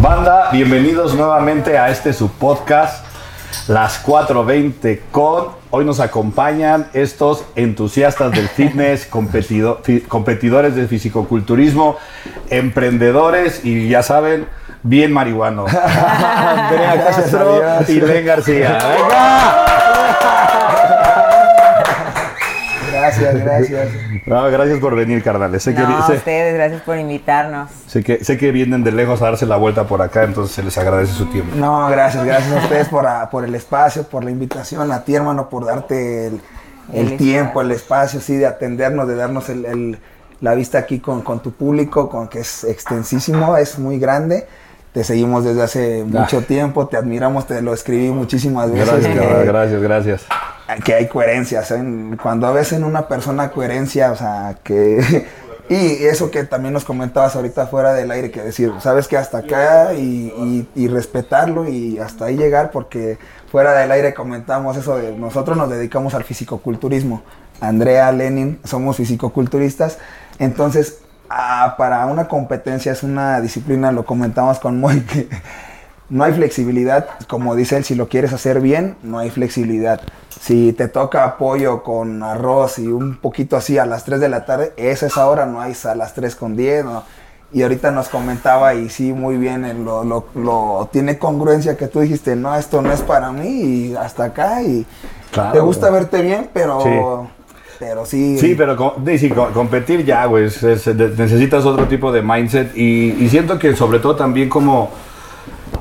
Banda, bienvenidos nuevamente a este su podcast, Las 4.20 con. Hoy nos acompañan estos entusiastas del fitness, competido- competidores del fisicoculturismo, emprendedores y ya saben, bien marihuanos. Andrea Castro y Len García. ¡Venga! Gracias, gracias. No, gracias por venir, carnales. Sé que, No, a sé- ustedes, gracias por invitarnos. sé que- sé que vienen de lejos a darse la vuelta por acá, entonces se les agradece su tiempo. No, gracias, gracias a ustedes por, a- por el espacio, por la invitación, a ti hermano por darte el, el El tiempo, el espacio, sí, de atendernos, de darnos el- el- la vista aquí con, con tu público, con que es extensísimo, es muy grande. Te seguimos desde hace mucho tiempo, te admiramos, te lo escribí muchísimas veces. Gracias, gracias, gracias. Que hay coherencia, ¿saben? Cuando ves en una persona coherencia, o sea, que... Y eso que también nos comentabas ahorita fuera del aire, que decir, sabes que hasta acá y, respetarlo y hasta ahí llegar, porque fuera del aire comentamos eso de nosotros nos dedicamos al fisicoculturismo. Andrea, Lenin, somos fisicoculturistas, entonces para una competencia es una disciplina, lo comentamos con Moy, no hay flexibilidad, como dice él, si lo quieres hacer bien, no hay flexibilidad. Si te toca pollo con arroz y un poquito así a las 3 de la tarde, esa es ahora, no hay a las 3 con 10. ¿no? Y ahorita nos comentaba y sí, muy bien, eh, lo, lo- lo- tiene congruencia que tú dijiste, no, esto no es para mí y hasta acá. Y Claro, te gusta güey. verte bien, pero Sí. pero sí. Sí, pero sí, sí, co- competir ya, güey, es- es- de- necesitas otro tipo de mindset y, y siento que sobre todo también como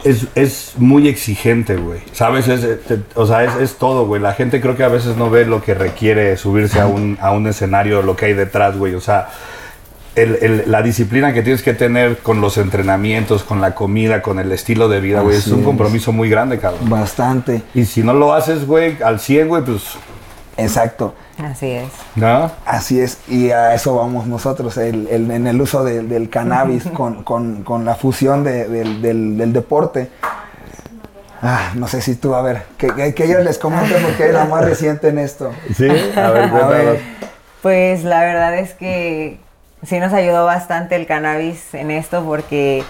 es, es muy exigente, güey, ¿sabes? Es, eh, te- o sea, es, es todo, güey. La gente creo que a veces no ve lo que requiere subirse a un, a un escenario, lo que hay detrás, güey. O sea, el- el- la disciplina que tienes que tener con los entrenamientos, con la comida, con el estilo de vida, güey, es un compromiso muy grande, cabrón. Bastante. Y si no lo haces, güey, al 100, güey, pues, Exacto. Así es. ¿no? Así es, y a eso vamos nosotros, el- el- en el uso de- del cannabis con, con- con la fusión de- del, del- del deporte. Ah, no sé si tú, a ver, que, que, que ellos les comenten porque es la más reciente en esto. Sí, a ver, A ver. Pues la verdad es que sí nos ayudó bastante el cannabis en esto porque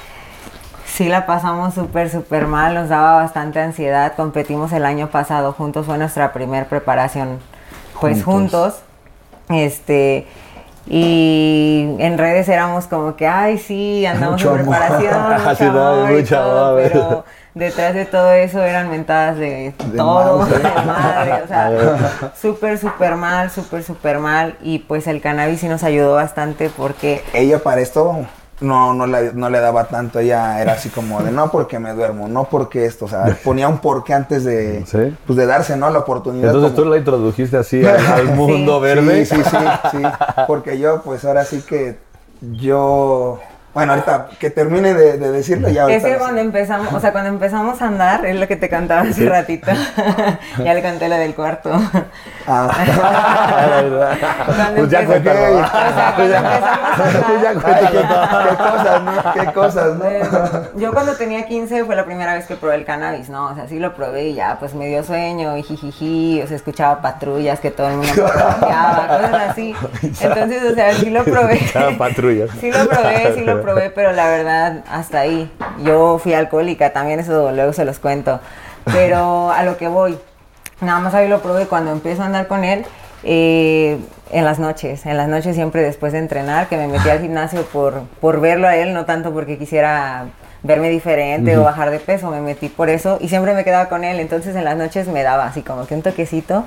sí la pasamos súper, súper mal, nos daba bastante ansiedad. Competimos el año pasado juntos, fue nuestra primer preparación, pues Juntos. juntos. Este. Y en redes éramos como que, ay, sí, andamos Mucho en amor. preparación, mucho Sí, no, amor y mucho todo, amor. pero detrás de todo eso eran mentadas de, De todo, madre. de madre, o sea, súper, súper mal, súper, súper mal. Y pues el cannabis sí nos ayudó bastante porque Ella para esto no, no, le, no le daba tanto, ella era así como de no porque me duermo, no porque esto, o sea, ponía un porqué antes de, Sí. pues de darse, ¿no? La oportunidad. Entonces como- tú la introdujiste así al, al mundo verde. Sí, sí, sí, sí. Porque yo, pues ahora sí que yo. Bueno, ahorita que termine de, de decirlo ya. es que cuando empezamos, o sea, cuando empezamos a andar, es lo que te cantaba hace ratito. ya le canté la del cuarto. Ah. Pues ya cuéntalo. o sea, cuando empezamos a andar- Ya cuéntalo. Qué cosas, ¿no? Qué cosas, ¿no? Yo cuando tenía 15 fue la primera vez que probé el cannabis, ¿no? O sea, sí lo probé y ya, pues me dio sueño y jijiji, o sea, escuchaba patrullas que todo el mundo cosas así. Entonces, o sea, sí lo probé. Patrullas. Sí lo probé, sí lo probé, pero la verdad, hasta ahí. Yo fui alcohólica, también eso luego se los cuento. Pero a lo que voy, nada más ahí lo probé cuando empiezo a andar con él. eh, en las noches, en las noches siempre después de entrenar, que me metí al gimnasio por, por verlo a él, no tanto porque quisiera verme diferente o bajar de peso, me metí por eso y siempre me quedaba con él, entonces en las noches me daba así como que un toquecito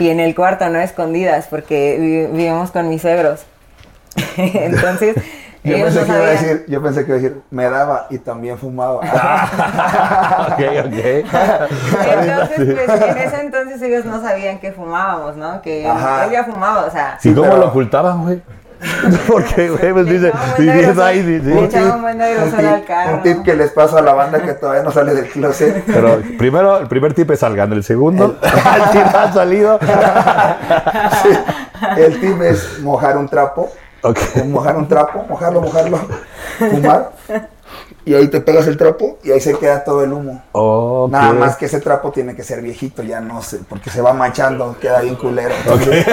y en el cuarto, no escondidas, porque vi- vivimos con mis suegros. entonces, Yo pensé, no que iba a decir, yo pensé que iba a decir, me daba y también fumaba. ok, ok. Entonces, pues en ese entonces ellos no sabían que fumábamos, ¿no? Que Ajá. él ya fumaba, o sea. ¿Y cómo pero- lo ocultaban, güey? Porque, güey, pues dice, viviendo aerosol- ahí, un tip, que les paso a la banda que todavía no sale del closet. Pero primero, el primer tip es salgan, el segundo, el tip ha salido. El tip es mojar un trapo. Mojar un trapo, mojarlo, mojarlo, fumar. Y ahí te pegas el trapo y ahí se queda todo el humo. Nada más que ese trapo tiene que ser viejito, ya no sé, porque se va manchando, queda bien culero. Entonces,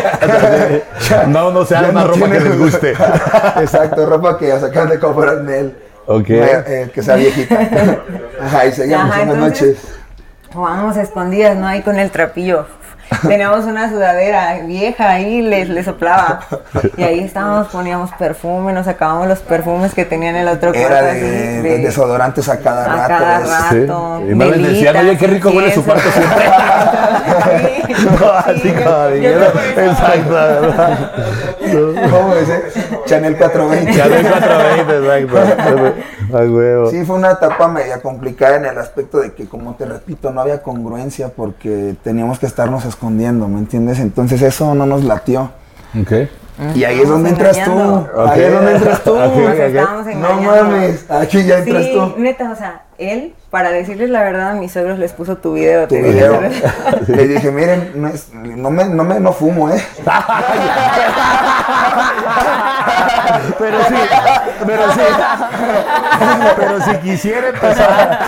No, no se una no ropa que les guste. Exacto, ropa que ya se acaban de comprar en él. Ok. Eh, que sea viejita. Ajá, y seguimos Ajá, en las entonces- noches. Jugábamos escondidas, ¿no? Ahí con el trapillo. Teníamos una sudadera vieja ahí, le, le soplaba. Y ahí estábamos, poníamos perfume, nos sacábamos los perfumes que tenía en el otro Era cuarto, de, así, de desodorantes a cada a rato. cada rato. Sí. Y más les decían, oye, qué rico huele su cuarto siempre. No, así Sí, como dinero. Exacto, ¿verdad? ¿Cómo dice? Chanel 420. Ya de 420, exacto. Ay, huevo. Sí, fue una etapa media complicada en el aspecto de que, como te repito, no había congruencia porque teníamos que estarnos escondiendo, ¿me entiendes? Entonces eso no nos latió. Ok. Y ahí es donde entras tú. Ahí es donde entras tú. Ok, Nos ok. estábamos No mames, aquí ya entras Sí, tú. neta, o sea, él, para decirles la verdad, a mis suegros les puso tu video. Tu video. Le dije, miren, no, es- no me, no me, no fumo, ¿eh? Pero sí, pero sí. Pero si quisiera empezar.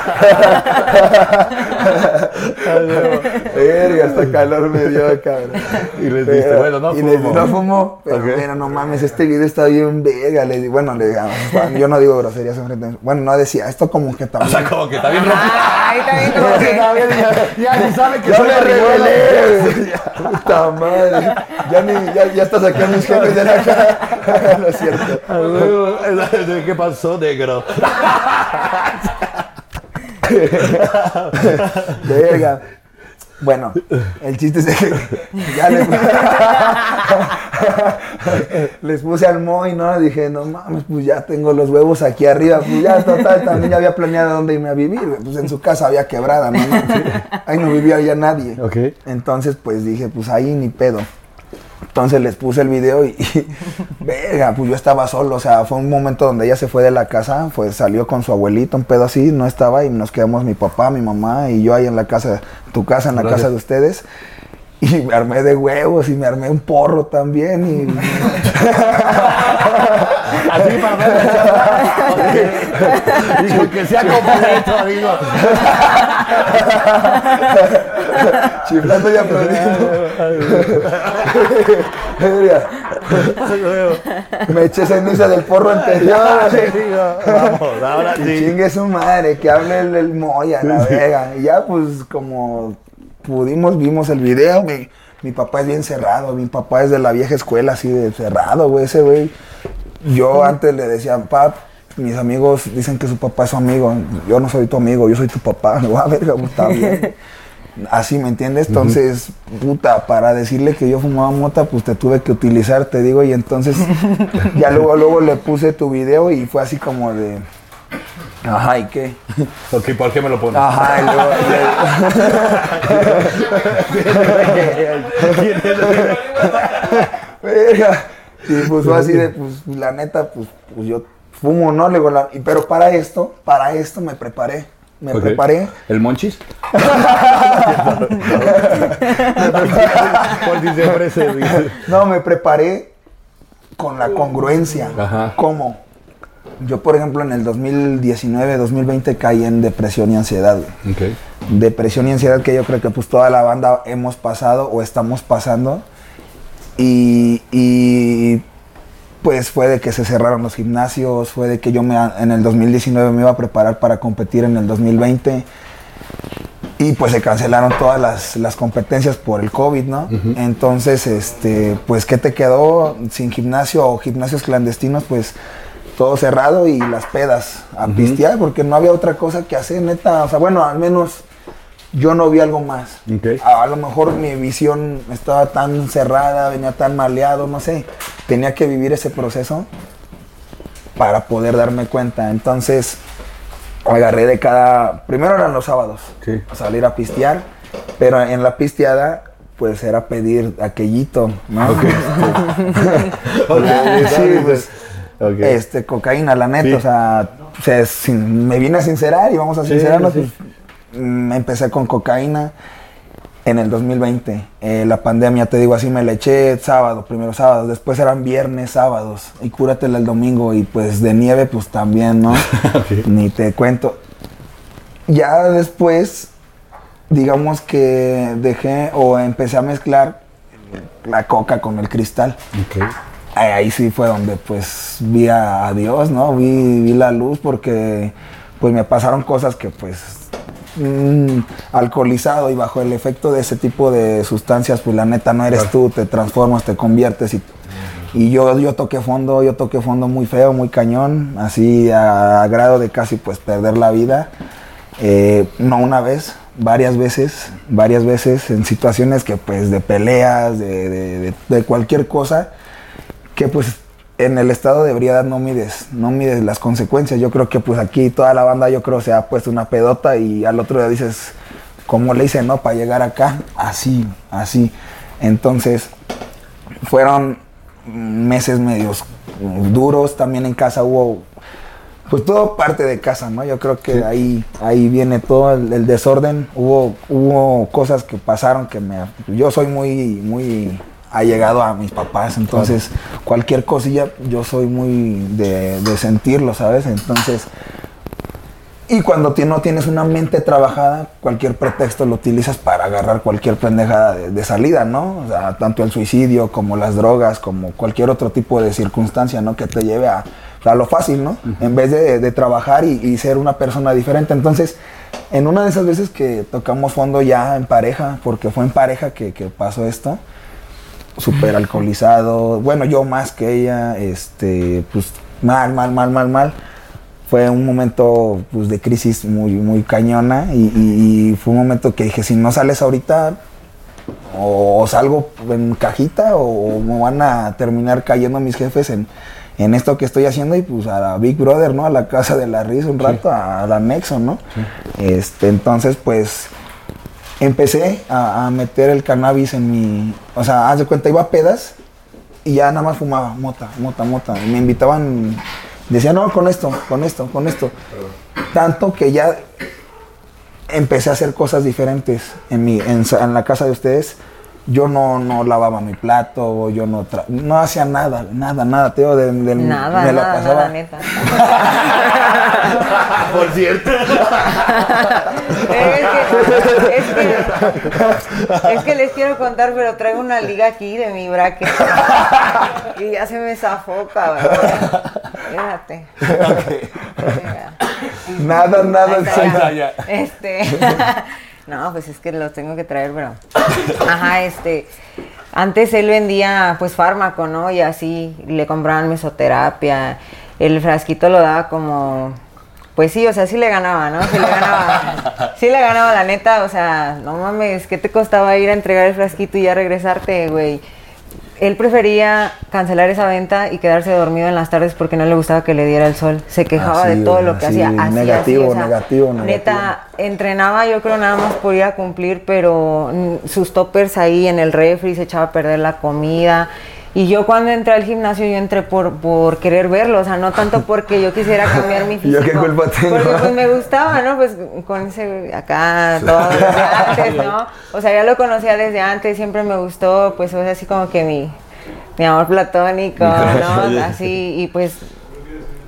Verga, hasta calor me dio, cabrón. Y les Pero- bueno, no y les di, fumo. no fumo. Pero Ok. mira, no mames, este video está bien verga. Le di, bueno, le digamos, yo no digo groserías enfrente. Bueno, no decía, esto como que O también. como que está bien rompido. Ay, también como que... Ya ni sabe que ya soy me revelé. Puta madre. Ya, ni, ya, ya hasta saqué a mis jefes de la cara. no es cierto. ¿Qué pasó, negro? Verga. Bueno, el chiste es que ya le- les puse al Moy, ¿no? Dije, no mames, pues ya tengo los huevos aquí arriba. Pues ya, total, también ya había planeado dónde irme a vivir. Pues en su casa había quebrada, ¿no? Ahí no vivía ya nadie. Ok. Entonces, pues dije, pues ahí ni pedo. Entonces les puse el video y, y, verga, pues yo estaba solo, o sea, fue un momento donde ella se fue de la casa, pues salió con su abuelito, un pedo así, no estaba y nos quedamos mi papá, mi mamá y yo ahí en la casa, tu casa, en la Gracias. casa de ustedes. Y me armé de huevos y me armé un porro también y Así para ver. Dijo que sea completo, digo. chiflando y aplaudiendo. Me eché ceniza del porro anterior. Vamos, ahora Que sí. chingue su madre, que hable el, el Moya, la verga. Y ya, pues, como pudimos, vimos el video. Mi, mi papá es bien cerrado. Mi papá es de la vieja escuela, así de cerrado, güey. Ese güey. Yo antes le decía, pap, mis amigos dicen que su papá es su amigo. Yo no soy tu amigo, yo soy tu papá. Verga, pues, está bien. Así, ¿me entiendes? Entonces, puta, para decirle que yo fumaba mota, pues te tuve que utilizar, te digo, y entonces ya luego, luego le puse tu video y fue así como de, ajá, ¿y qué? Ok, ¿por qué me lo pones? Ajá, y luego, Verga. Y pues fue así de, pues la neta, pues, pues yo fumo, ¿no? Le digo, la- y- pero para esto, para esto me preparé. Me Ok. preparé. ¿El monchis? Por si se ofrece. dice. No, me preparé con la congruencia. Ajá. ¿Cómo? Yo, por ejemplo, en el 2019, 2020 caí en depresión y ansiedad. güey. Depresión y ansiedad que yo creo que pues toda la banda hemos pasado o estamos pasando. Y, y, pues fue de que se cerraron los gimnasios, fue de que yo me, en el 2019 me iba a preparar para competir en el 2020. Y pues se cancelaron todas las, las competencias por el COVID, ¿no? Entonces, este, pues, ¿qué te quedó sin gimnasio o gimnasios clandestinos? Pues todo cerrado y las pedas a pistear, porque no había otra cosa que hacer, neta. O sea, bueno, al menos yo no vi algo más. A, a lo mejor mi visión estaba tan cerrada, venía tan maleado, no sé. Tenía que vivir ese proceso para poder darme cuenta. Entonces, agarré de cada. Primero eran los sábados, Sí. a salir a pistear, pero en la pisteada, pues era pedir aquellito, ¿no? Ok, sí, pues, Este, cocaína, la neta, Sí. o sea, sin- me vine a sincerar y vamos a sincerarnos, sí. pues, mm, empecé con cocaína en el 2020. Eh, la pandemia, te digo así, me la eché sábado, primero sábado, después eran viernes, sábados, y cúratela el domingo, y pues de nieve, pues también, ¿no? Ni te cuento. Ya después, digamos que dejé o empecé a mezclar la coca con el cristal. Ok. Ahí sí fue donde pues vi a, Dios, ¿no? Vi, vi la luz porque pues me pasaron cosas que pues mm, alcoholizado y bajo el efecto de ese tipo de sustancias, pues la neta no eres tú, te transformas, te conviertes y, y yo, yo toqué fondo, yo toqué fondo muy feo, muy cañón, así a, grado de casi pues perder la vida, Eh, no una vez, varias veces, varias veces en situaciones que pues de peleas, de, de- de- de cualquier cosa, que pues en el estado de ebriedad no mides, no mides las consecuencias. Yo creo que pues aquí toda la banda yo creo se ha puesto una pedota y al otro día dices, ¿cómo le hice no para llegar acá? Así, así. Entonces, fueron meses medios duros, también en casa hubo pues todo parte de casa, ¿no? Yo creo que ahí, ahí viene todo el, el desorden. Hubo, hubo cosas que pasaron que me... Yo soy muy, muy allegado a mis papás, entonces cualquier cosilla yo soy muy de, de sentirlo, ¿sabes? Entonces... Y cuando no tienes una mente trabajada, cualquier pretexto lo utilizas para agarrar cualquier pendejada de, de salida, ¿no? O sea, tanto el suicidio como las drogas, como cualquier otro tipo de circunstancia, ¿no? Que te lleve a, a lo fácil, ¿no? En vez de, de trabajar y, y ser una persona diferente. Entonces, en una de esas veces que tocamos fondo ya en pareja, porque fue en pareja que, que pasó esto, súper alcoholizado, bueno, yo más que ella, este, pues mal, mal, mal, mal, mal. Fue un momento pues, de crisis muy, muy cañona y, y- y fue un momento que dije, si no sales ahorita, o salgo en cajita o me van a terminar cayendo mis jefes en, en esto que estoy haciendo y pues a la Big Brother, ¿no? A la casa de la risa un rato, a, la Nexo, ¿no? Este, entonces pues empecé a, a meter el cannabis en mi, o sea, haz de cuenta, iba a pedas y ya nada más fumaba, mota, mota, mota. Y me invitaban, decían, no, con esto, con esto, con esto. Tanto que ya empecé a hacer cosas diferentes en, mi, en, la casa de ustedes. Yo no, no lavaba mi plato, yo no, tra- no hacía nada, nada, nada, Teo, de, de- Nada, me la nada, pasaba. nada, neta. Por cierto. es, que, es, que, es que les quiero contar, pero traigo una liga aquí de mi bracket. Y ya se me zafó, cabrón. Fíjate. Mira. Nada, nada, ya. Este. no, pues es que los tengo que traer, pero. Ajá, este. Antes él vendía pues fármaco, ¿no? Y así le compraban mesoterapia. El frasquito lo daba como. Pues sí, o sea, sí le ganaba, ¿no? Sí le ganaba. Sí le ganaba, la neta. O sea, no mames, ¿qué te costaba ir a entregar el frasquito y ya regresarte, güey? Él prefería cancelar esa venta y quedarse dormido en las tardes porque no le gustaba que le diera el sol. Se quejaba Así, de todo lo que así, hacía. Así, negativo, así, o sea, negativo, negativo. Neta, entrenaba yo creo nada más por ir a cumplir, pero sus toppers ahí en el refri se echaba a perder la comida. Y yo cuando entré al gimnasio, yo entré por, por querer verlo, o sea, no tanto porque yo quisiera cambiar mi ¿Yo físico. qué culpa tengo? Porque pues me gustaba, ¿no? Pues con ese acá, todo desde antes, ¿no? O sea, ya lo conocía desde antes, siempre me gustó, pues es así como que mi, mi amor platónico, ¿no? Así, y pues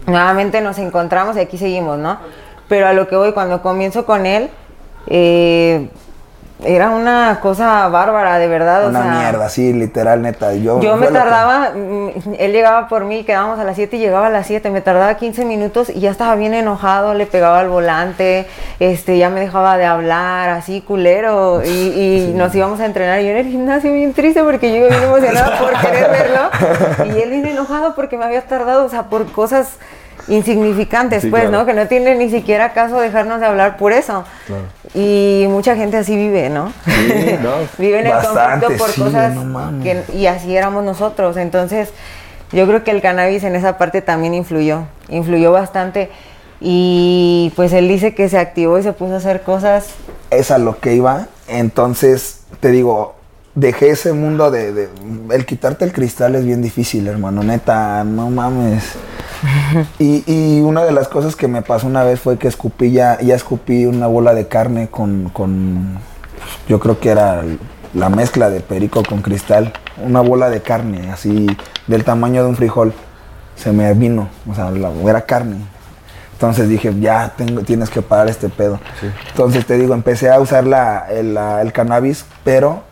nuevamente nos encontramos y aquí seguimos, ¿no? Pero a lo que voy, cuando comienzo con él, eh, era una cosa bárbara, de verdad. Una o sea, mierda, sí, literal, neta. Yo, Yo me lo que- tardaba, mm, él llegaba por mí, quedábamos a las 7 y llegaba a las 7, me tardaba 15 minutos y ya estaba bien enojado, le pegaba al volante, este, ya me dejaba de hablar, así culero, y, y nos íbamos a entrenar. Y yo en el gimnasio bien triste porque yo iba bien emocionada por querer verlo, y él bien enojado porque me había tardado, o sea, por cosas insignificantes, Sí, pues, claro. ¿no? Que no tiene ni siquiera caso dejarnos de hablar por eso. Y mucha gente así vive, ¿no? Sí, no. vive en el conflicto por sí, cosas no que y así éramos nosotros. Entonces, yo creo que el cannabis en esa parte también influyó, influyó bastante. Y pues él dice que se activó y se puso a hacer cosas. es a lo que iba. Entonces, te digo, dejé ese mundo de, de- El quitarte el cristal es bien difícil, hermano. Neta, no mames. Y, y una de las cosas que me pasó una vez fue que escupí ya, ya escupí una bola de carne con, con. Yo creo que era la mezcla de perico con cristal. Una bola de carne, así, del tamaño de un frijol. Se me vino, o sea, la- era carne. Entonces dije, ya tengo, tienes que parar este pedo. Entonces te digo, empecé a usar la, el, la- el cannabis, pero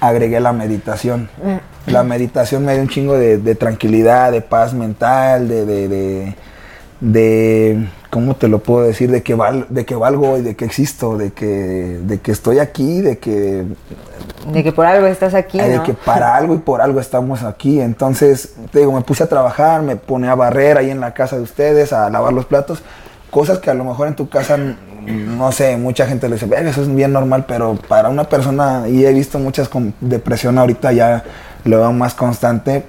agregué la meditación. La meditación me dio un chingo de, de tranquilidad, de paz mental, de, de, de, de- ¿cómo te lo puedo decir? De que, val, de que valgo y de que existo, de que, de que estoy aquí, de que De que por algo estás aquí, de ¿no? que para algo y por algo estamos aquí. Entonces, te digo, me puse a trabajar, me pone a barrer ahí en la casa de ustedes, a lavar los platos. Cosas que a lo mejor en tu casa, no sé, mucha gente le dice, "Verga, eso es bien normal, pero para una persona, y he visto muchas con depresión ahorita ya lo veo más constante,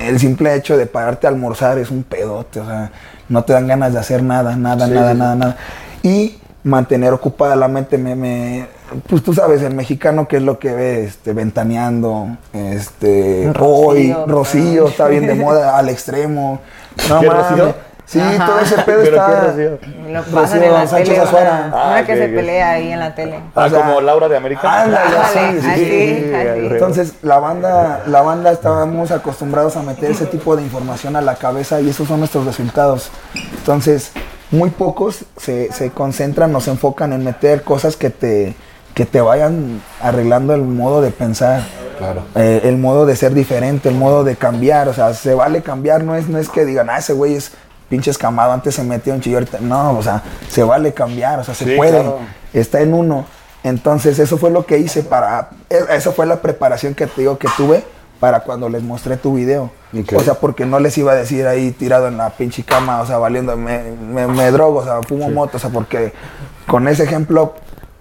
el simple hecho de pararte a almorzar es un pedote, o sea, no te dan ganas de hacer nada, nada, nada, nada, nada. Y mantener ocupada la mente, me, me- pues tú sabes, el mexicano que es lo que ve, este, ventaneando, este, Rocío, hoy, Rocío, está bien de moda al extremo. No ¿Qué, mames. Rocío? Sí, Ajá. todo ese pedo ¿Pero qué, está. Lo pasan en la Sánchez tele, Azuara. una, Ah, una que se pelea ahí en la tele. Ah, O sea, como Laura de América. Ándale, Ándale, sí, así, sí. así. Entonces, la banda, la banda estábamos acostumbrados a meter ese tipo de información a la cabeza y esos son nuestros resultados. Entonces, muy pocos se, se concentran o se enfocan en meter cosas que te, que te vayan arreglando el modo de pensar. Claro. Eh, el modo de ser diferente, el modo de cambiar, o sea, se vale cambiar, no es, no es que digan, ah, ese güey es pinche escamado, antes se metió en chillo, ahorita-". no, o sea, se vale cambiar, o sea, se Sí, puede, claro. está en uno. Entonces, eso fue lo que hice para, e- eso fue la preparación que te digo que tuve para cuando les mostré tu video. Ok. O sea, porque no les iba a decir ahí tirado en la pinche cama, o sea, valiendo, me, me, me drogo, o sea, fumo moto, o sea, porque con ese ejemplo,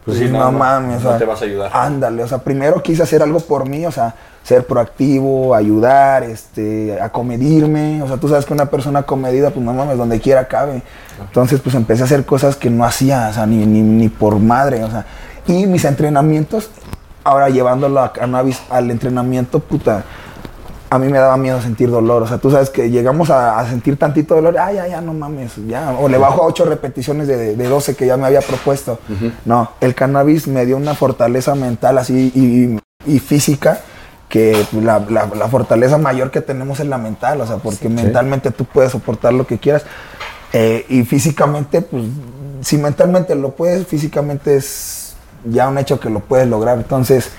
Pues pues sí, no, no, no, mames, o no sea, te vas a ayudar. Ándale, o sea, primero quise hacer algo por mí, o sea, ser proactivo, ayudar, este, acomedirme, o sea, tú sabes que una persona comedida, pues no mames, donde quiera cabe. Entonces, pues empecé a hacer cosas que no hacía, o sea, ni, ni, ni por madre, o sea, y mis entrenamientos, ahora llevándolo a cannabis al entrenamiento, puta, a mí me daba miedo sentir dolor. O sea, tú sabes que llegamos a, a sentir tantito dolor, ah, ya, ya, no mames, ya. O le bajo a ocho repeticiones de, de 12 que ya me había propuesto. No, el cannabis me dio una fortaleza mental así y, y física que la, la- la fortaleza mayor que tenemos es la mental, o sea, porque mentalmente tú puedes soportar lo que quieras. Eh, y físicamente, pues, si mentalmente lo puedes, físicamente es ya un hecho que lo puedes lograr. Entonces,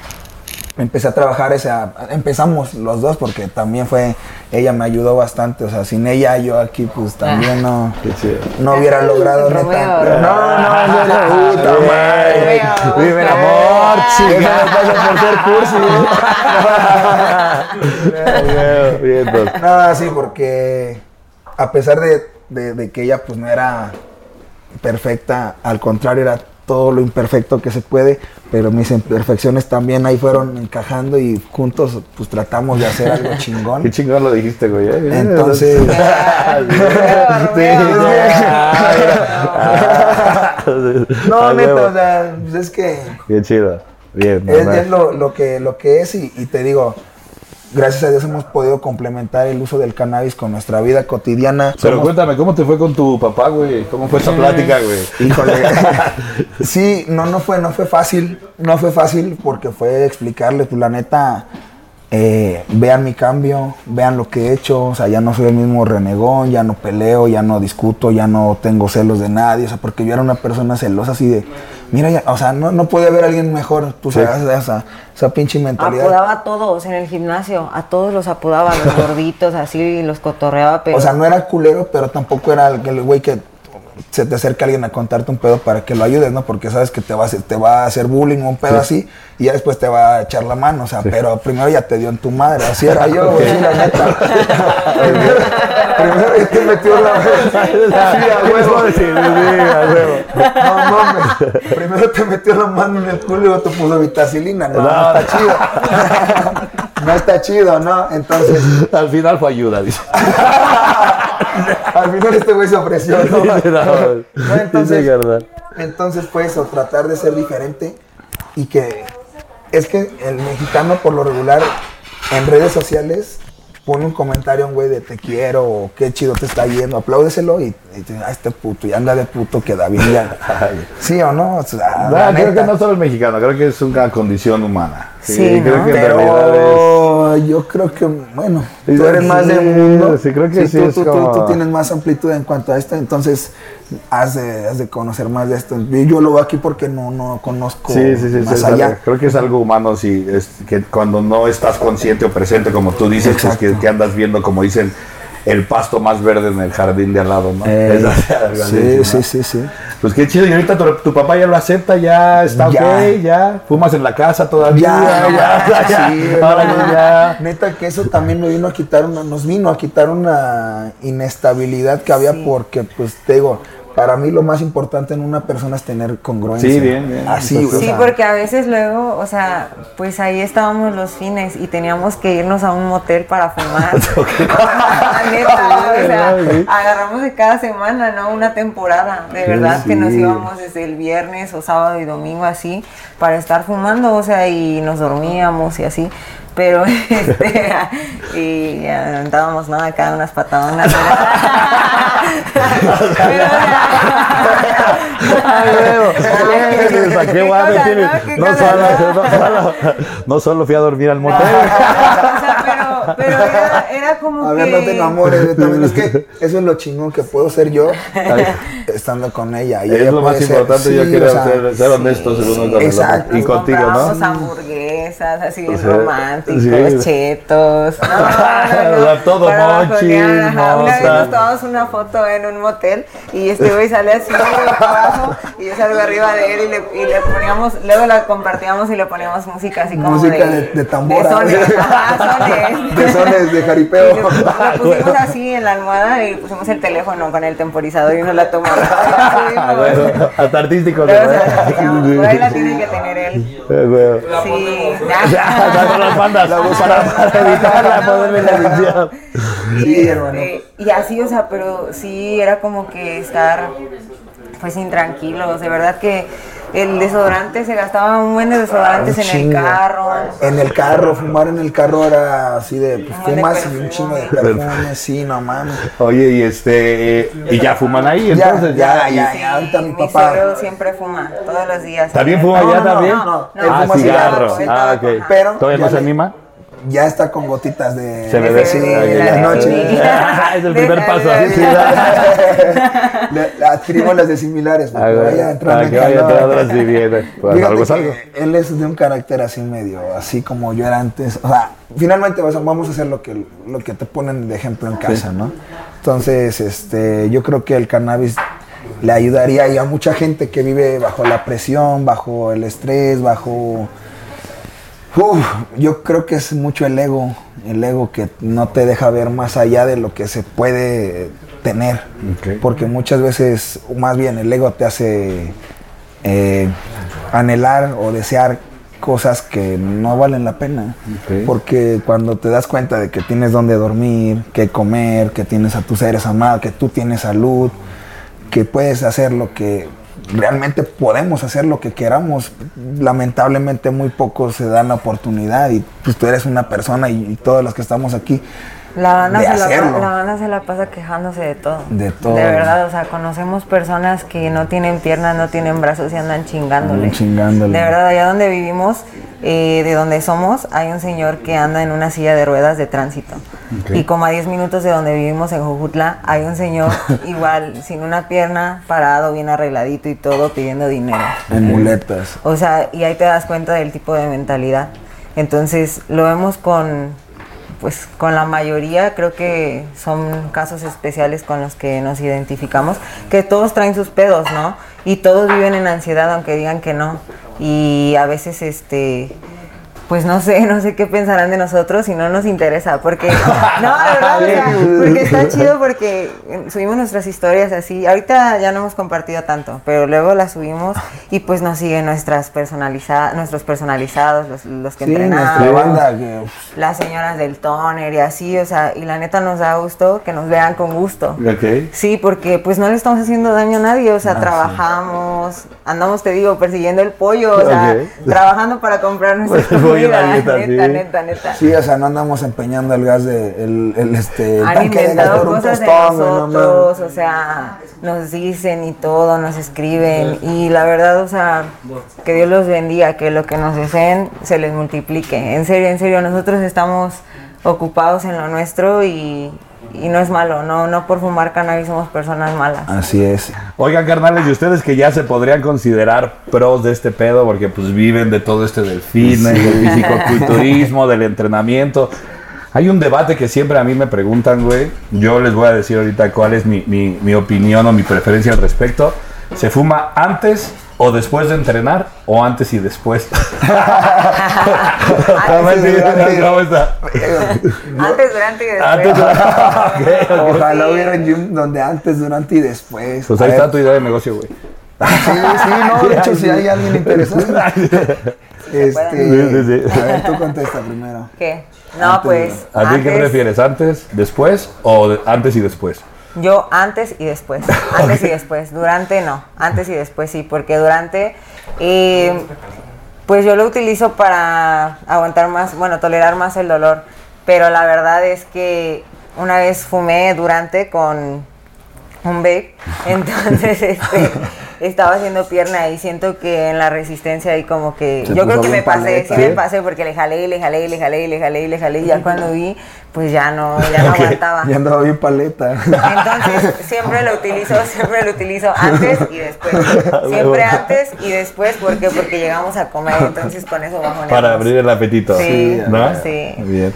empecé a trabajar esa empezamos los dos porque también fue ella me ayudó bastante o sea sin ella yo aquí pues también no no hubiera logrado neta no no no no puta madre vive el amor Ah. chica pasa por ser cursi no sí porque a pesar de, de- de que ella pues no era perfecta al contrario era todo lo imperfecto que se puede pero mis imperfecciones también ahí fueron encajando y juntos pues tratamos de hacer algo chingón Qué chingón lo dijiste, güey. ¿eh? entonces no A neta o sea pues, es que Qué chido. Bien, es, es lo, lo que, lo que es y, y te digo, gracias a Dios hemos podido complementar el uso del cannabis con nuestra vida cotidiana. Pero Somos- cuéntame, ¿cómo te fue con tu papá, güey? ¿Cómo fue esa plática, güey? Híjole. sí, no, no fue, no fue fácil, no fue fácil porque fue explicarle, pues la neta, eh, vean mi cambio, vean lo que he hecho, o sea, ya no soy el mismo renegón, ya no peleo, ya no discuto, ya no tengo celos de nadie, o sea, porque yo era una persona celosa así de, mira, ya, o sea, no, no puede haber alguien mejor, tú sabes, esa, esa pinche mentalidad. Apodaba a todos en el gimnasio, a todos los apodaba, los gorditos, así, los cotorreaba, pero... O sea, no era culero, pero tampoco era el el güey que se te acerca alguien a contarte un pedo para que lo ayudes, ¿no? Porque sabes que te va a hacer, te va a hacer bullying o un pedo así y ya después te va a echar la mano, o sea, pero primero ya te dio en tu madre, así era yo, güey, sí, la neta. primero, ya te metió la Sí, huevo. Sí, sí, sí, a huevo. No mames. Primero te metió la mano en el culo y luego te puso vitacilina. No, no No. está chido. No está chido, ¿no? Entonces, Al final fue ayuda, dice. al final este güey se ofreció, ¿no? Entonces, entonces fue eso, tratar de ser diferente y que es que el mexicano por lo regular en redes sociales pone un comentario a un güey de te quiero o qué chido te está yendo, apláudeselo y, y te- ah, este puto, y anda de puto, queda bien ya. ¿Sí o no? O sea, No, creo que no solo el mexicano, creo que es una condición humana. Sí, creo ¿no? que en Pero realidad es. Yo creo que, bueno, Sí, tú eres sí, más del mundo. sí, creo que sí, tú, es tú- tú- como- tú tienes más amplitud en cuanto a esto, entonces has de, has de conocer más de esto. Yo lo veo aquí porque no, no conozco Sí, sí, sí, más allá. creo que es algo humano si es que cuando no estás consciente o presente, como tú dices, pues que, Exacto. que andas viendo, como dicen, el pasto más verde en el jardín de al lado, ¿no? Eh, sí, sí, sí, sí. Pues qué chido, y ahorita tu, tu papá ya lo acepta, ya está Ya. ok, ya fumas en la casa todavía, Ya, ya, ya, sí, ahora no, ya. Neta que eso también me vino a quitar una, nos vino a quitar una inestabilidad que había porque, pues, te digo, para mí lo más importante en una persona es tener congruencia. Sí, bien, bien. Así, Sí, o Sí, sea, porque a veces luego, o sea, pues ahí estábamos los fines y teníamos que irnos a un motel para fumar. Neta, o sea, agarramos de cada semana, ¿no? Una temporada, de verdad, que nos íbamos desde el viernes o sábado y domingo así para estar fumando, o sea, y nos dormíamos y así. Pero, este, y andábamos, ¿no? Acá unas patadonas. Pero, huevo. ¿Qué ¿A qué guay me cosa, tienes? no? ¿Qué No cosa, solo, no? no solo, no solo fui a dormir al motel. Pero, era, era como A ver, que... no te enamores, también es que eso es lo chingón que puedo ser yo estando con ella. y Es ella lo más ser- importante, yo sí, quiero o sea, ser, ser honestos el uno con. Exacto. Y contigo, ¿no? hamburguesas así O sea, románticos, sí. chetos. No, no, no, O sea, todo para mochi. Una vez nos tomamos una foto en un motel y este güey sale así de abajo y yo salgo arriba de él y le, y le poníamos, luego la compartíamos y le poníamos música así como Música de, de- de tambora. sones, ajá, sones. De sones de jaripeo. le, le pusimos así en la almohada y pusimos el teléfono con el temporizador y nos la tomamos. Ah, bueno, hasta artístico. Luego ¿no? la. Por ahí la tiene que tener él. Bueno. Sí, Ya, ya. ya las bandas para, para evitarla, ponerle la edición. Sí, hermano. Eh, y así, o sea, pero sí era como que estar pues intranquilos, de verdad que el desodorante se gastaba un buen de desodorantes Un en el carro. En el carro, fumar en el carro era así de, pues Un de fumas y perfume. un chingo de perfume, sí, no mames. Oye, y este, y ya fuman ahí, Ya, entonces ya, ya. ya, Sí, ya, ahorita mi mi papá. suegro siempre fuma, todos los días. ¿También fuma No, ya no, no, también? no, no. Él Ah, fuma cigarro. cigarro, Ah, ok. Pero ¿Todavía no se le- anima? Ya está con gotitas de CBD. sí, Sí, en las noches. es el primer paso. Sí, Le- le adquirimos las de similares, Ah, porque güey, vaya entrando para en que vaya calor. entrando así bien. Pues Fíjate algo es que algo. Él es de un carácter así medio, así como yo era antes. O sea, finalmente vamos a hacer lo que, lo que te ponen de ejemplo en casa, ¿no? Entonces, este, yo creo que el cannabis le ayudaría y a mucha gente que vive bajo la presión, bajo el estrés, bajo... Uf, yo creo que es mucho el ego, el ego que no te deja ver más allá de lo que se puede tener. Porque muchas veces, más bien, el ego te hace eh, anhelar o desear cosas que no valen la pena. Porque cuando te das cuenta de que tienes donde dormir, que comer, que tienes a tus seres amados, que tú tienes salud, que puedes hacer lo que realmente podemos hacer lo que queramos. Lamentablemente muy pocos se dan la oportunidad y pues tú eres una persona y, y todos los que estamos aquí La banda, de se la, hacerlo. pa- la banda se la pasa quejándose de todo. De todo. De verdad, o sea, conocemos personas que no tienen piernas, no tienen brazos y andan chingándole. Andan chingándole. De verdad, allá donde vivimos, eh, de donde somos, hay un señor que anda en una silla de ruedas de tránsito. Y como a 10 minutos de donde vivimos en Jojutla, hay un señor igual, sin una pierna, parado, bien arregladito y todo, pidiendo dinero. en muletas. O sea, y ahí te das cuenta del tipo de mentalidad. Entonces, lo vemos con pues con la mayoría creo que son casos especiales con los que nos identificamos, que todos traen sus pedos, ¿no? Y todos viven en ansiedad aunque digan que no. Y a veces este pues no sé, no sé qué pensarán de nosotros si no nos interesa, porque no, de verdad, o sea, porque está chido porque subimos nuestras historias así, ahorita ya no hemos compartido tanto, pero luego las subimos y pues nos siguen nuestras personalizadas, nuestros personalizados, los, los que Sí, entrenamos nuestra banda que uf, las señoras del toner y así, o sea, y la neta nos da gusto que nos vean con gusto. Ok. Sí, porque pues no le estamos haciendo daño a nadie, o sea, trabajamos, andamos, te digo, persiguiendo el pollo, o sea, trabajando para comprar nuestro La neta, sí. neta, neta. Sí, o sea, no andamos empeñando el gas de el, el, este el Han tanque de gas inventado un cosas de no nosotros, o sea, nos dicen y todo, nos escriben. Y la verdad, o sea, que Dios los bendiga, que lo que nos deseen se les multiplique. En serio, en serio, nosotros estamos ocupados en lo nuestro y, y no es malo, no, no por fumar cannabis somos personas malas. Así es. Oigan, carnales, y ustedes que ya se podrían considerar pros de este pedo, porque pues viven de todo este del fitness, del fisicoculturismo, del entrenamiento. Hay un debate que siempre a mí me preguntan, güey. Yo les voy a decir ahorita cuál es mi, mi- mi opinión o mi preferencia al respecto. ¿Se fuma antes o después de entrenar o antes y después? ¿Cómo Antes y durante. está? Antes, durante y después. Antes. Ojalá hubiera un gym donde antes, durante y después. Pues ahí está tu idea de negocio, güey. Sí, sí, no, de hecho, si hay alguien interesado. Este, Sí, sí, sí. A ver, tú contesta primero. ¿Qué? No, Antes, pues. ¿A ti qué prefieres? ¿Antes, después o de- antes y después? Yo antes y después. Antes y después. Durante no. Antes y después sí. Porque durante, eh, pues yo lo utilizo para aguantar más, bueno, tolerar más el dolor. Pero la verdad es que una vez fumé durante con un vape. Entonces, este, estaba haciendo pierna y siento que en la resistencia ahí como que... Se yo creo que me bien pasé, paleta. sí me ¿Sí? pasé porque le jalé y le jalé y le jalé y le jalé y le jalé y ya cuando vi, pues ya no, ya no aguantaba. Ya andaba bien paleta. Entonces, siempre lo utilizo, siempre lo utilizo antes y después. Siempre antes y después, ¿por qué? Porque llegamos a comer, entonces con eso bajoneamos. Para abrir el apetito. Sí, ¿no? sí. Bien.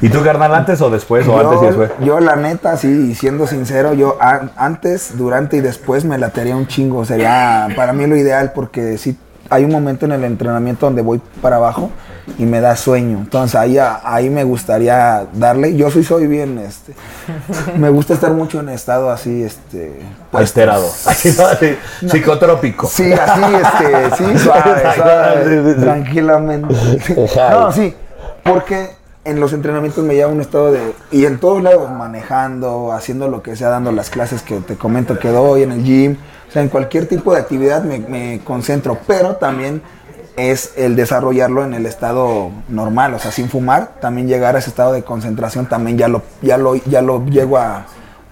¿Y tú, carnal, antes o después o antes y yo, después? yo, la neta, sí, y siendo sincero, yo an- antes, durante y después me latería un chingo. Sería para mí lo ideal porque sí hay un momento en el entrenamiento donde voy para abajo y me da sueño. Entonces ahí, ahí me gustaría darle. Yo soy, soy bien, este. Me gusta estar mucho en estado así, este. Alterado. Así, ¿no? Así, Psicotrópico. Sí, así, este, sí, suave, suave, Sí, sí, sí. tranquilamente. No, sí, porque en los entrenamientos me lleva un estado de, y en todos lados, manejando, haciendo lo que sea, dando las clases que te comento que doy en el gym, o sea, en cualquier tipo de actividad me, me concentro, pero también es el desarrollarlo en el estado normal, o sea, sin fumar, también llegar a ese estado de concentración, también ya lo, ya lo, ya lo llego a,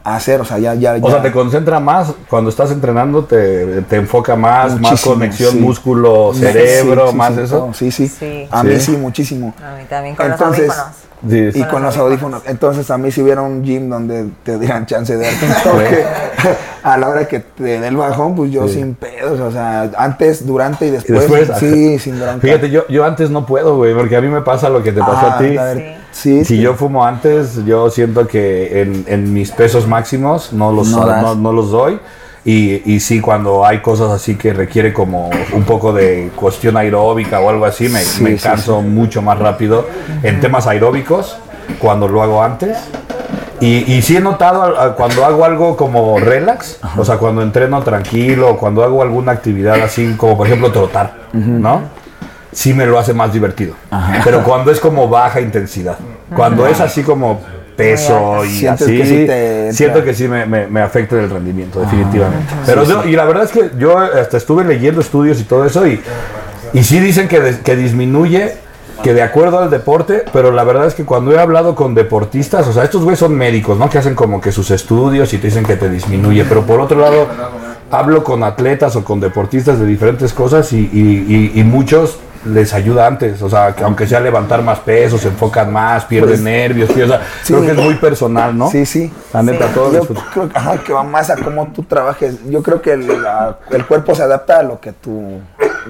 a hacer, o sea, ya, ya, O sea, te concentra más cuando estás entrenando, te, te enfoca más, más conexión sí. músculo, cerebro, sí, sí, más sí, eso. todo, sí, sí, Sí. A mí sí, muchísimo. A mí también con Entonces, los audífonos. Sí, Y con los audífonos. Entonces, a mí si hubiera un gym donde te dieran chance de darte un toque a la hora que te dé el bajón, pues yo Sí. sin pedos. O sea, antes, durante y Y después. después, sí, sin bronca. Fíjate, yo, yo antes no puedo, güey, porque a mí me pasa lo que te pasó Ah, a ti. ver, sí, Si sí. yo fumo antes, yo siento que en, en mis pesos máximos no los, No no, no los doy. Y, y sí, cuando hay cosas así que requiere como un poco de cuestión aeróbica o algo así, me, Sí, me sí, canso mucho más rápido en temas aeróbicos cuando lo hago antes. Y, y sí he notado a- a cuando hago algo como relax, o sea, cuando entreno tranquilo, cuando hago alguna actividad así, como por ejemplo trotar, ¿no? Sí me lo hace más divertido. Pero cuando es como baja intensidad, cuando es así como peso y así, que sí te entra. siento que sí me, me, me afecta el rendimiento, definitivamente. Pero yo- y la verdad es que yo hasta estuve leyendo estudios y todo eso y, y sí dicen que, de- que disminuye, que de acuerdo al deporte, pero la verdad es que cuando he hablado con deportistas, o sea, estos güeyes son médicos, ¿no? Que hacen como que sus estudios y te dicen que te disminuye, pero por otro lado, hablo con atletas o con deportistas de diferentes cosas y, y- y- y muchos les ayuda antes, o sea, que aunque sea levantar más peso, se enfocan más, pierden Pues, nervios, o sea, sí. creo que es muy personal, ¿no? Sí, sí. La neta, Sí. todo Yo les- creo que, ajá, que va más a cómo tú trabajes. Yo creo que el, la- el cuerpo se adapta a lo que tú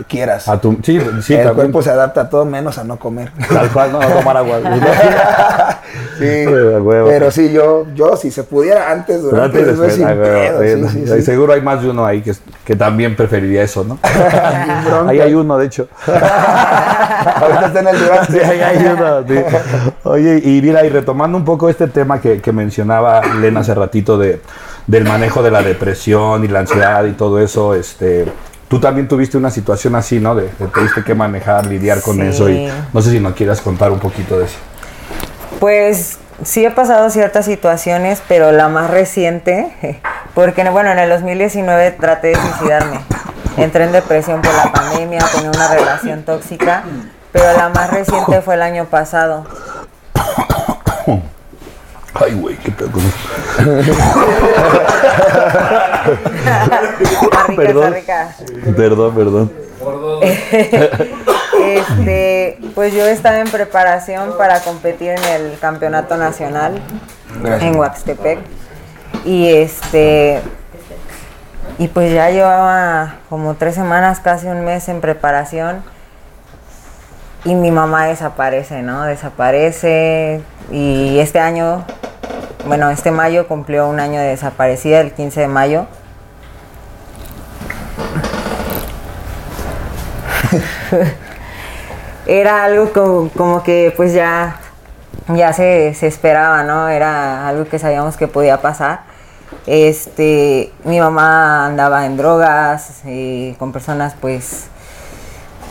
quieras. a tu, sí, sí, el también. cuerpo se adapta a todo menos a no comer. Tal cual, no, no tomar agua. sí, a pero sí, yo, yo si se pudiera antes, durante antes después, después, sin huevo, sí, sí. Seguro hay más de uno ahí que, que también preferiría eso, ¿no? ahí hay uno, de hecho. Ahorita está en el durante. Sí, ahí hay uno, sí. Oye, y mira, y retomando un poco este tema que, que mencionaba Lena hace ratito de, del manejo de la depresión y la ansiedad y todo eso, este, tú también tuviste una situación así, ¿no? De, de tuviste que manejar, lidiar con Sí. eso y no sé si nos quieras contar un poquito de eso. Pues sí he pasado ciertas situaciones, pero la más reciente, porque bueno, en el 2019 traté de suicidarme. Entré en depresión por la pandemia, tenía una relación tóxica, pero la más reciente fue el año pasado. Ay, güey, qué pedo Perdón. rica. Perdón, perdón. Este, pues yo estaba en preparación para competir en el campeonato nacional en Huaxtepec. Y este y pues ya llevaba como tres semanas, casi un mes en preparación. Y mi mamá desaparece, ¿no? Desaparece. Y este año, bueno, este mayo cumplió un año de desaparecida, el 15 de mayo. era algo como, como que pues ya, ya se, se esperaba, ¿no? Era algo que sabíamos que podía pasar. Este, mi mamá andaba en drogas, eh, con personas pues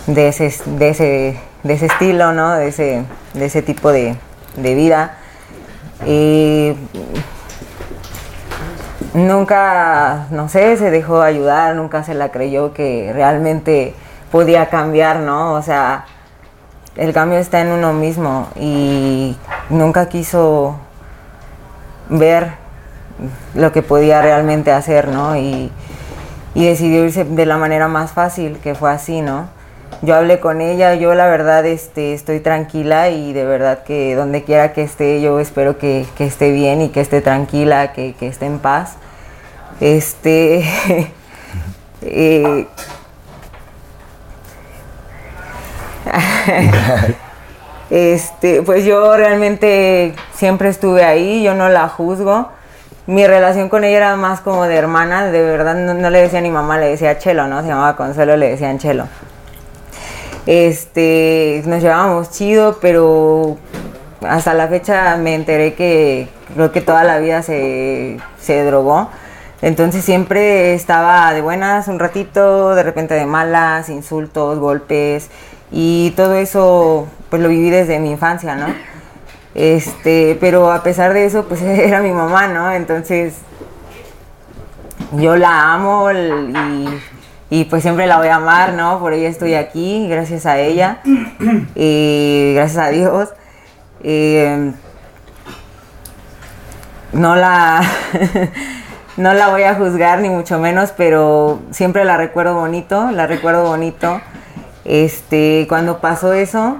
de ese, de ese, de ese estilo, ¿no? De ese, de ese tipo de, de vida. Y nunca, no sé, se dejó ayudar, nunca se la creyó que realmente podía cambiar, ¿no? O sea, el cambio está en uno mismo y nunca quiso ver lo que podía realmente hacer, ¿no? Y, y decidió irse de la manera más fácil, que fue así, ¿no? Yo hablé con ella, yo la verdad este, estoy tranquila y de verdad que donde quiera que esté, yo espero que, que esté bien y que esté tranquila, que, que esté en paz. Este. eh, este, pues yo realmente siempre estuve ahí, yo no la juzgo. Mi relación con ella era más como de hermana, de verdad no, le decía ni mamá, le decía Chelo, ¿no? Se llamaba Consuelo, le decían Chelo. Este, nos llevábamos chido, pero hasta la fecha me enteré que creo que toda la vida se, se drogó. Entonces siempre estaba de buenas un ratito, de repente de malas, insultos, golpes y todo eso pues lo viví desde mi infancia, ¿no? Este, pero a pesar de eso pues era mi mamá, ¿no? Entonces yo la amo y, y, pues siempre la voy a amar, ¿no? Por ella estoy aquí, gracias a ella, y gracias a Dios. Eh, no la no la voy a juzgar ni mucho menos, pero siempre la recuerdo bonito, la recuerdo bonito. Este, cuando pasó eso,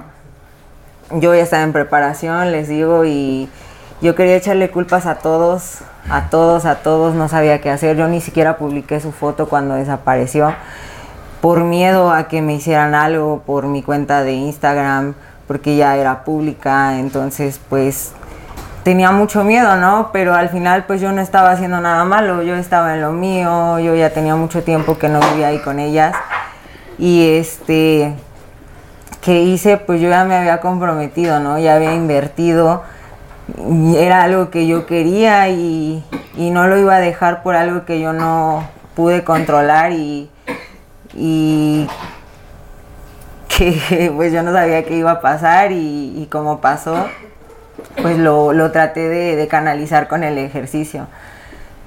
yo ya estaba en preparación, les digo, y yo quería echarle culpas a todos, a todos, a todos, no sabía qué hacer. Yo ni siquiera publiqué su foto cuando desapareció, por miedo a que me hicieran algo por mi cuenta de Instagram, porque ya era pública, entonces pues tenía mucho miedo, ¿no? Pero al final pues yo no estaba haciendo nada malo, yo estaba en lo mío, yo ya tenía mucho tiempo que no vivía ahí con ellas. Y este, que hice, pues yo ya me había comprometido, ¿no? Ya había invertido, era algo que yo quería y, y no lo iba a dejar por algo que yo no pude controlar y, y que pues yo no sabía qué iba a pasar y, y como pasó, pues lo, lo traté de, de, canalizar con el ejercicio.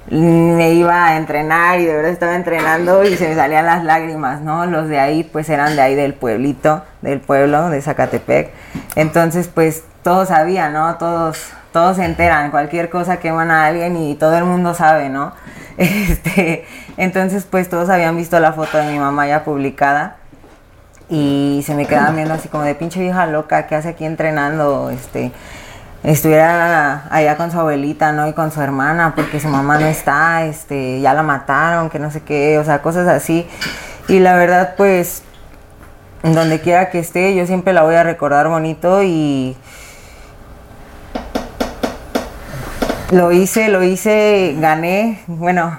Me iba a entrenar y de verdad estaba entrenando y se me salían las lágrimas, ¿no? Los de ahí pues eran de ahí del pueblito, del pueblo de Zacatepec. Entonces pues todos sabían, ¿no? Todos, todos se enteran, cualquier cosa queman a alguien y todo el mundo sabe, ¿no? Este, entonces pues todos habían visto la foto de mi mamá ya publicada y se me quedaban viendo así como de pinche vieja loca, ¿qué hace aquí entrenando? Este, estuviera allá con su abuelita, ¿no? Y con su hermana, porque su mamá no está, este, ya la mataron, que no sé qué, o sea, cosas así. Y la verdad, pues, donde quiera que esté, yo siempre la voy a recordar bonito y lo hice, lo hice, gané, bueno,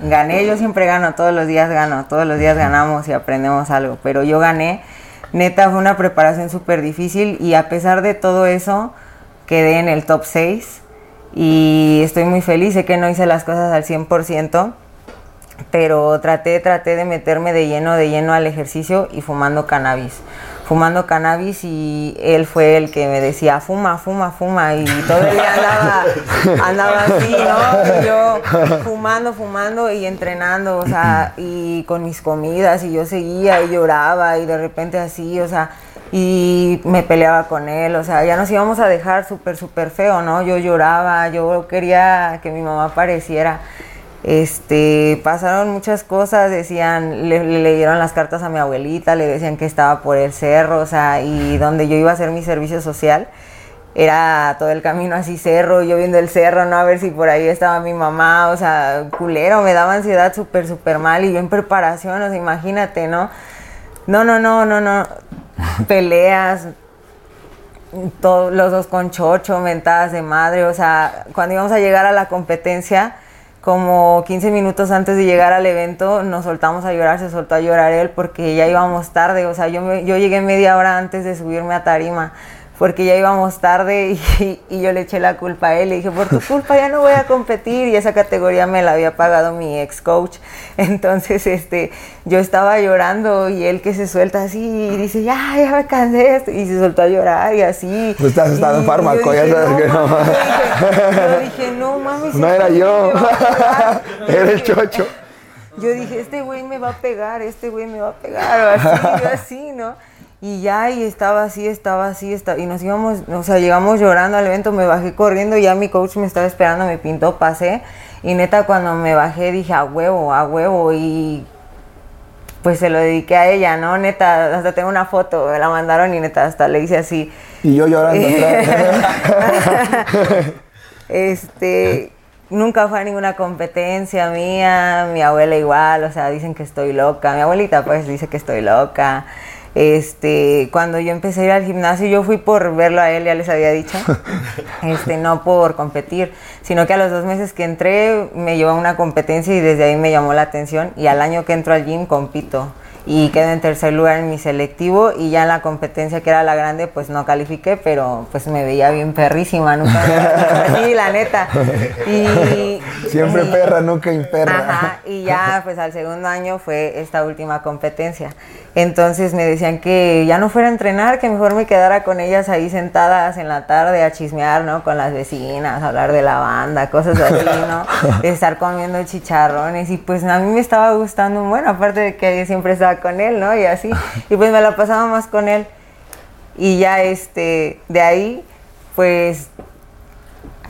gané, yo siempre gano, todos los días gano, todos los días ganamos y aprendemos algo, pero yo gané. Neta, fue una preparación súper difícil y a pesar de todo eso, quedé en el top 6 y estoy muy feliz. Sé que no hice las cosas al 100%, pero traté, traté de meterme de lleno, de lleno al ejercicio y fumando cannabis. Fumando cannabis y él fue el que me decía, fuma, fuma, fuma. Y todo el día andaba, andaba así, ¿no? Y yo fumando, fumando y entrenando, o sea, y con mis comidas y yo seguía y lloraba y de repente así, o sea, y me peleaba con él, o sea, ya nos íbamos a dejar súper, súper feo, ¿no? Yo lloraba, yo quería que mi mamá apareciera. Este, pasaron muchas cosas, decían, le, le, leyeron las cartas a mi abuelita, le decían que estaba por el cerro, o sea, y donde yo iba a hacer mi servicio social, era todo el camino así cerro, yo viendo el cerro, ¿no? A ver si por ahí estaba mi mamá, o sea, culero, me daba ansiedad súper, súper mal y yo en preparación, o sea, imagínate, ¿no? No, no, no, no, no, peleas, todos los dos con chocho, mentadas de madre, o sea, cuando íbamos a llegar a la competencia, como 15 minutos antes de llegar al evento, nos soltamos a llorar, se soltó a llorar él porque ya íbamos tarde, o sea, yo, me, yo llegué media hora antes de subirme a tarima porque ya íbamos tarde y, y, yo le eché la culpa a él. Le dije, por tu culpa ya no voy a competir y esa categoría me la había pagado mi ex coach. Entonces, este, yo estaba llorando y él que se suelta así y dice, ya, ya me cansé y se soltó a llorar y así. Tú estás estando en fármaco, ya sabes no, que no. Yo dije, yo dije, no mames. No era yo, era el chocho. Yo dije, este güey me va a pegar, este güey me va a pegar, o así, yo así, ¿no? Y ya, y estaba así, estaba así, estaba, y nos íbamos, o sea, llegamos llorando al evento, me bajé corriendo, ya mi coach me estaba esperando, me pintó, pasé, y neta cuando me bajé dije, a huevo, a huevo, y pues se lo dediqué a ella, ¿no? Neta, hasta tengo una foto, me la mandaron y neta, hasta le hice así. Y yo llorando este, nunca fue a ninguna competencia mía, mi abuela igual, o sea, dicen que estoy loca, mi abuelita pues dice que estoy loca. Este, cuando yo empecé a ir al gimnasio, yo fui por verlo a él, ya les había dicho, este, no por competir, sino que a los dos meses que entré me llevó a una competencia y desde ahí me llamó la atención. Y al año que entro al gym compito y quedo en tercer lugar en mi selectivo y ya en la competencia que era la grande pues no califiqué pero pues me veía bien perrísima nunca sí la neta. Y siempre y, perra nunca imperra. Ajá, y ya pues al segundo año fue esta última competencia. Entonces me decían que ya no fuera a entrenar que mejor me quedara con ellas ahí sentadas en la tarde a chismear no con las vecinas hablar de la banda cosas así no estar comiendo chicharrones y pues a mí me estaba gustando bueno aparte de que siempre estaba con él, ¿no? Y así. Y pues me la pasaba más con él. Y ya este, de ahí, pues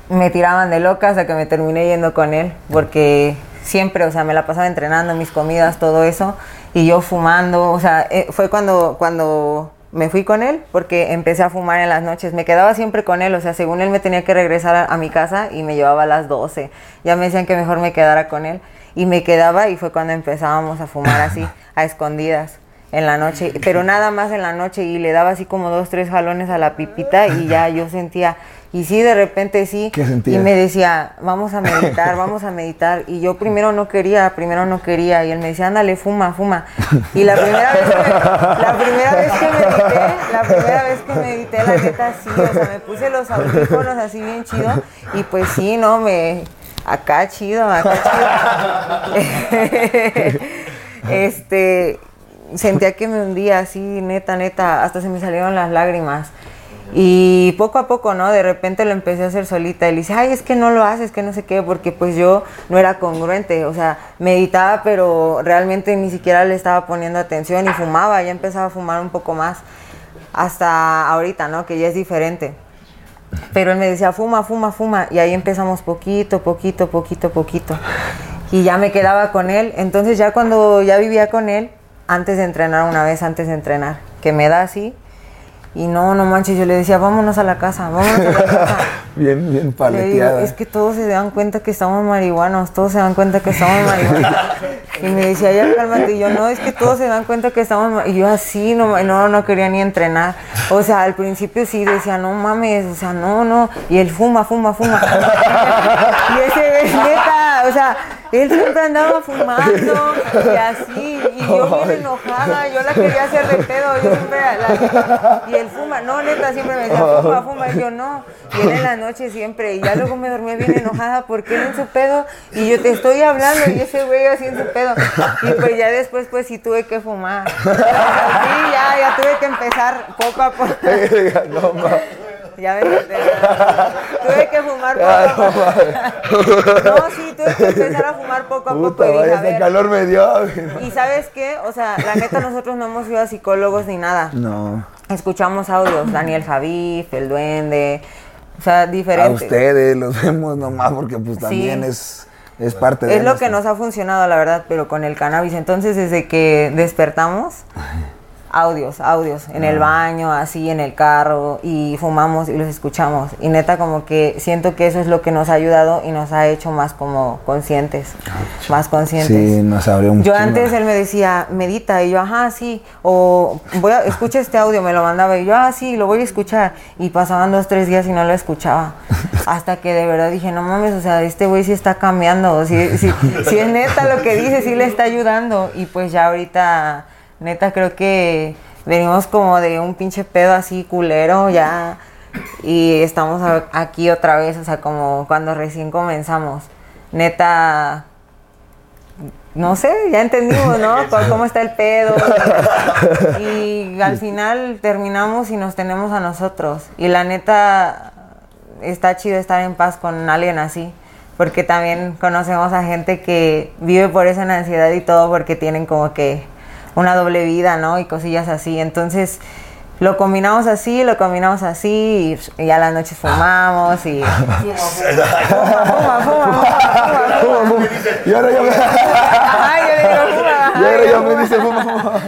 me tiraban de loca hasta que me terminé yendo con él. Porque siempre, o sea, me la pasaba entrenando, mis comidas, todo eso. Y yo fumando, o sea, eh, fue cuando, cuando me fui con él porque empecé a fumar en las noches. Me quedaba siempre con él, o sea, según él me tenía que regresar a, a, mi casa y me llevaba a las 12. Ya me decían que mejor me quedara con él. Y me quedaba y fue cuando empezábamos a fumar así, a escondidas en la noche, pero nada más en la noche y le daba así como dos, tres jalones a la pipita y ya yo sentía, y sí, de repente sí, y me decía, vamos a meditar, vamos a meditar, y yo primero no quería, primero no quería, y él me decía, ándale, fuma, fuma, y la primera vez que, la primera vez que medité, la primera vez que medité, la neta sí, o sea, me puse los audífonos así bien chido, y pues sí, no, me, acá chido, acá chido, este sentía que me hundía así, neta, neta, hasta se me salieron las lágrimas. Y poco a poco, ¿no? De repente lo empecé a hacer solita. Y le dice, ay, es que no lo haces, que no sé qué, porque pues yo no era congruente. O sea, meditaba, pero realmente ni siquiera le estaba poniendo atención y fumaba. Ya empezaba a fumar un poco más. Hasta ahorita, ¿no? Que ya es diferente. Pero él me decía, fuma, fuma, fuma. Y ahí empezamos poquito, poquito, poquito, poquito. Y ya me quedaba con él. Entonces ya cuando ya vivía con él, antes de entrenar, una vez antes de entrenar, que me da así. Y no, no manches, yo le decía, vámonos a la casa, vámonos a la casa. bien, bien paleteada. Digo, es que todos se dan cuenta que estamos marihuanos, todos se dan cuenta que estamos marihuanos. y me decía, ya cálmate. Y yo, no, es que todos se dan cuenta que estamos Y yo así, no, no, no quería ni entrenar. O sea, al principio sí decía, no mames, o sea, no, no. Y él fuma, fuma, fuma. y ese es neta, o sea, él siempre andaba fumando y así, y yo bien enojada, yo la quería hacer de pedo, yo siempre la, y él fuma, no, neta, siempre me decía, fuma, fuma, y yo no, y él en la noche siempre, y ya luego me dormía bien enojada porque él en su pedo, y yo te estoy hablando, y ese güey así en su pedo, y pues ya después pues sí tuve que fumar, sí, ya, ya tuve que empezar poco a poco. no, ma. Ya me solté. Tuve que fumar poco. a poco. No, sí, tuve que empezar a fumar poco a poco. Puta, Y vaya, a ver, calor me dio. y sabes qué, o sea, la neta nosotros no hemos ido a psicólogos ni nada. No. Escuchamos audios, Daniel Javif, El Duende, o sea, A diferentes. ustedes los vemos nomás porque pues también Sí. es, es parte de Es lo nuestra- que nos ha funcionado, la verdad, pero con el cannabis. Entonces, desde que despertamos, audios, audios, en Ah. el baño, así, en el carro, y fumamos y los escuchamos. Y neta, como que siento que eso es lo que nos ha ayudado y nos ha hecho más como conscientes, más conscientes. Sí, nos abrió un Yo antes él me decía, medita, y yo, ajá, sí, o voy a, escucha este audio, me lo mandaba, y yo, ah, sí, lo voy a escuchar, y pasaban dos, tres días y no lo escuchaba, hasta que de verdad dije, no mames, o sea, este güey sí está cambiando, si, si, si es neta lo que dice, sí le está ayudando, y pues ya ahorita, neta, creo que venimos como de un pinche pedo así culero, ya, y estamos aquí otra vez, o sea, como cuando recién comenzamos, neta no sé, ya entendimos, ¿no? Cómo está el pedo. Y, al final terminamos y nos tenemos a nosotros. Y la neta, está chido estar en paz con alguien así. Porque también conocemos a gente que vive por en ansiedad y todo porque tienen como que una doble vida, ¿no? Y cosillas así. Entonces, lo combinamos así, lo combinamos así y, y a las noches fumamos y... Fuma, fuma, fuma, fuma, fuma. Y ahora me, yo le digo, fuma. y ahora fuma. me dice, fuma, fuma.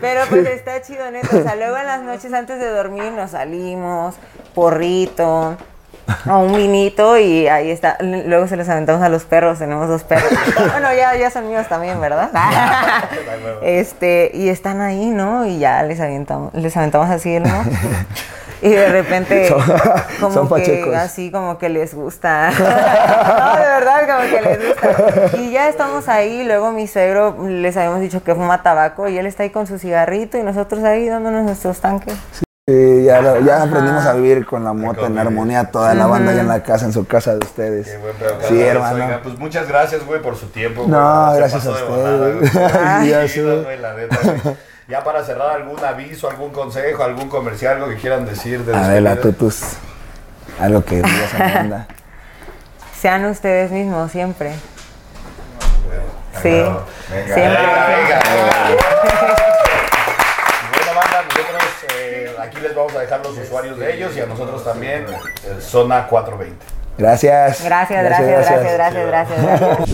Pero pues está chido, neta. O sea, luego en las noches antes de dormir nos salimos, porrito, o un vinito y ahí está. Luego se los aventamos a los perros, tenemos dos perros. Bueno, ya, ya son míos también, ¿verdad? Este, y están ahí, ¿no? Y ya les aventamos, les aventamos así, ¿no? Y de repente, Son- como son que pachecos. así como que les gusta. no, de verdad, como que les gusta. Y ya estamos ahí, luego mi suegro les habíamos dicho que fuma tabaco y él está ahí con su cigarrito y nosotros ahí dándonos nuestros tanques. Sí, ya, lo- ya aprendimos a vivir con la mota en armonía, toda la banda allá en la casa, en su casa de ustedes. Qué buen pedo, Sí, hermano. Oiga, pues muchas gracias, güey, por su tiempo. No, güey. Gracias a de ustedes. Ay, ya Chido, sé. güey, la neta, güey. Ya para cerrar, algún aviso, algún consejo, algún comercial, algo que quieran decir. De Adela, despedida? tutus. Algo que digas a la banda. Sean ustedes mismos siempre. Sí, Venga, siempre. venga, venga, venga. Bueno, banda, nosotros eh, aquí les vamos a dejar los usuarios de ellos y a nosotros también, eh, Zona 420. Gracias. Gracias, gracias, gracias, gracias, gracias. gracias.